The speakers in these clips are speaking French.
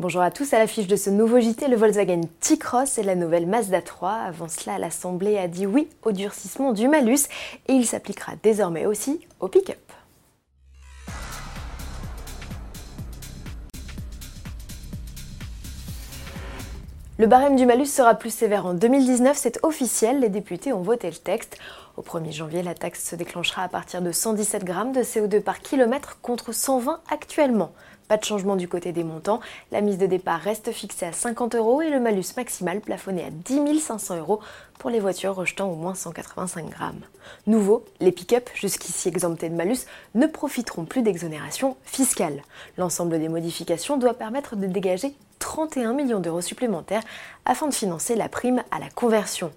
Bonjour à tous, à l'affiche de ce nouveau JT, le Volkswagen T-Cross et la nouvelle Mazda 3. Avant cela, l'Assemblée a dit oui au durcissement du malus et il s'appliquera désormais aussi au pick-up. Le barème du malus sera plus sévère en 2019, c'est officiel, les députés ont voté le texte. Au 1er janvier, la taxe se déclenchera à partir de 117 grammes de CO2 par kilomètre contre 120 actuellement. Pas de changement du côté des montants, la mise de départ reste fixée à 50 euros et le malus maximal plafonné à 10 500 euros pour les voitures rejetant au moins 185 grammes. Nouveau, les pick-up, jusqu'ici exemptés de malus, ne profiteront plus d'exonération fiscale. L'ensemble des modifications doit permettre de dégager 31 millions d'euros supplémentaires afin de financer la prime à la conversion.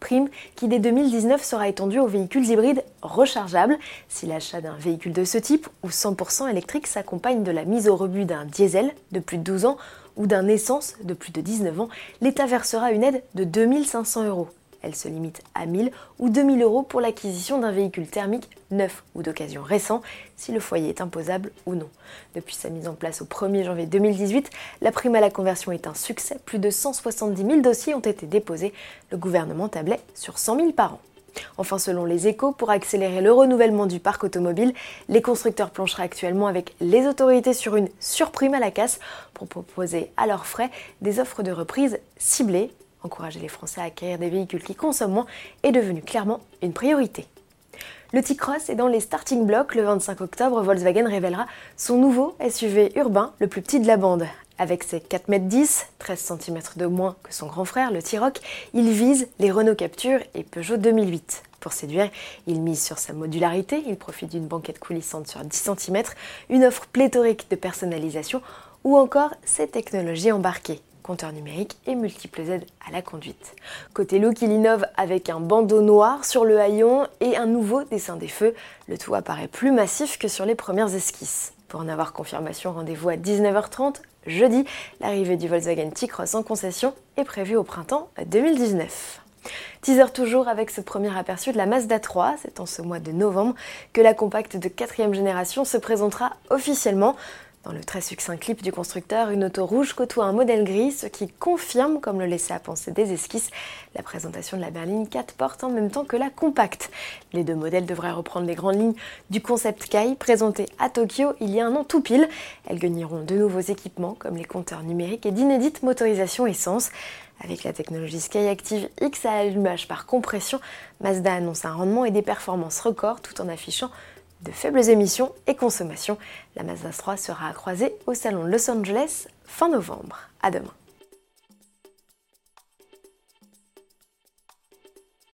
Prime qui dès 2019 sera étendue aux véhicules hybrides rechargeables si l'achat d'un véhicule de ce type ou 100% électrique s'accompagne de la mise au rebut d'un diesel de plus de 12 ans ou d'un essence de plus de 19 ans, l'État versera une aide de 2500 euros. Elle se limite à 1000 ou 2000 euros pour l'acquisition d'un véhicule thermique neuf ou d'occasion récent, si le foyer est imposable ou non. Depuis sa mise en place au 1er janvier 2018, la prime à la conversion est un succès. Plus de 170 000 dossiers ont été déposés. Le gouvernement tablait sur 100 000 par an. Enfin, selon les échos, pour accélérer le renouvellement du parc automobile, les constructeurs plancheraient actuellement avec les autorités sur une surprime à la casse pour proposer à leurs frais des offres de reprise ciblées Encourager les Français à acquérir des véhicules qui consomment moins est devenu clairement une priorité. Le T-Cross est dans les starting blocks. Le 25 octobre, Volkswagen révélera son nouveau SUV urbain, le plus petit de la bande. Avec ses 4,10 m, 13 cm de moins que son grand frère, le T-Roc, il vise les Renault Capture et Peugeot 2008. Pour séduire, il mise sur sa modularité, il profite d'une banquette coulissante sur 10 cm, une offre pléthorique de personnalisation ou encore ses technologies embarquées compteur numérique et multiples aides à la conduite. Côté look, il innove avec un bandeau noir sur le haillon et un nouveau dessin des feux. Le tout apparaît plus massif que sur les premières esquisses. Pour en avoir confirmation, rendez-vous à 19h30 jeudi. L'arrivée du Volkswagen T-Cross en concession est prévue au printemps 2019. Teaser toujours avec ce premier aperçu de la Mazda 3, c'est en ce mois de novembre que la compacte de quatrième génération se présentera officiellement. Dans le très succinct clip du constructeur, une auto rouge côtoie un modèle gris, ce qui confirme, comme le laissait à penser des esquisses, la présentation de la berline 4 portes en même temps que la compacte. Les deux modèles devraient reprendre les grandes lignes du concept Kai présenté à Tokyo il y a un an tout pile. Elles gagniront de nouveaux équipements comme les compteurs numériques et d'inédites motorisations essence. Avec la technologie Skyactiv X à allumage par compression, Mazda annonce un rendement et des performances records tout en affichant de faibles émissions et consommation. La Mazda 3 sera à croiser au salon de Los Angeles fin novembre. À demain.